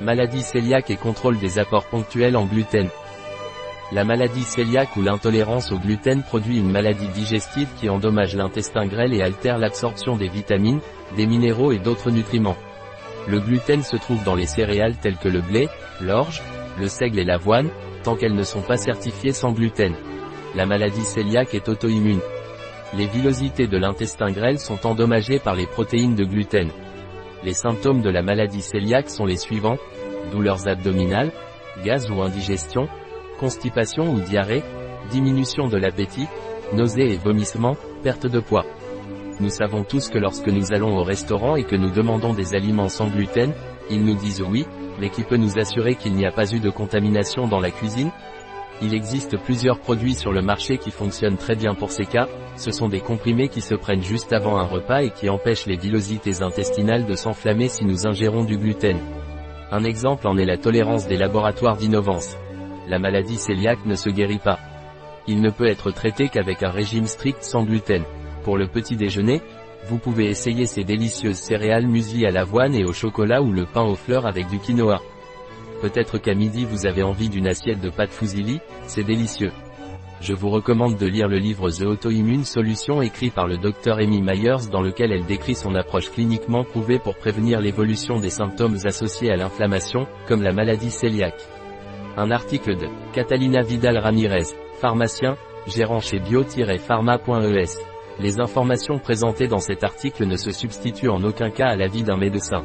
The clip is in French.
Maladie cœliaque et contrôle des apports ponctuels en gluten. La maladie cœliaque ou l'intolérance au gluten produit une maladie digestive qui endommage l'intestin grêle et altère l'absorption des vitamines, des minéraux et d'autres nutriments. Le gluten se trouve dans les céréales telles que le blé, l'orge, le seigle et l'avoine, tant qu'elles ne sont pas certifiées sans gluten. La maladie cœliaque est auto-immune. Les villosités de l'intestin grêle sont endommagées par les protéines de gluten. Les symptômes de la maladie cœliaque sont les suivants, douleurs abdominales, gaz ou indigestion, constipation ou diarrhée, diminution de l'appétit, nausées et vomissements, perte de poids. Nous savons tous que lorsque nous allons au restaurant et que nous demandons des aliments sans gluten, ils nous disent oui, mais qui peut nous assurer qu'il n'y a pas eu de contamination dans la cuisine? Il existe plusieurs produits sur le marché qui fonctionnent très bien pour ces cas, ce sont des comprimés qui se prennent juste avant un repas et qui empêchent les villosités intestinales de s'enflammer si nous ingérons du gluten. Un exemple en est la tolérance des laboratoires d'innovance. La maladie cœliaque ne se guérit pas. Il ne peut être traité qu'avec un régime strict sans gluten. Pour le petit déjeuner, vous pouvez essayer ces délicieuses céréales muesli à l'avoine et au chocolat ou le pain aux fleurs avec du quinoa. Peut-être qu'à midi vous avez envie d'une assiette de pâte fusilli, c'est délicieux je vous recommande de lire le livre The Autoimmune Solution écrit par le Dr Amy Myers dans lequel elle décrit son approche cliniquement prouvée pour prévenir l'évolution des symptômes associés à l'inflammation, comme la maladie cœliaque. Un article de Catalina Vidal Ramirez, pharmacien, gérant chez bio-pharma.es. Les informations présentées dans cet article ne se substituent en aucun cas à l'avis d'un médecin.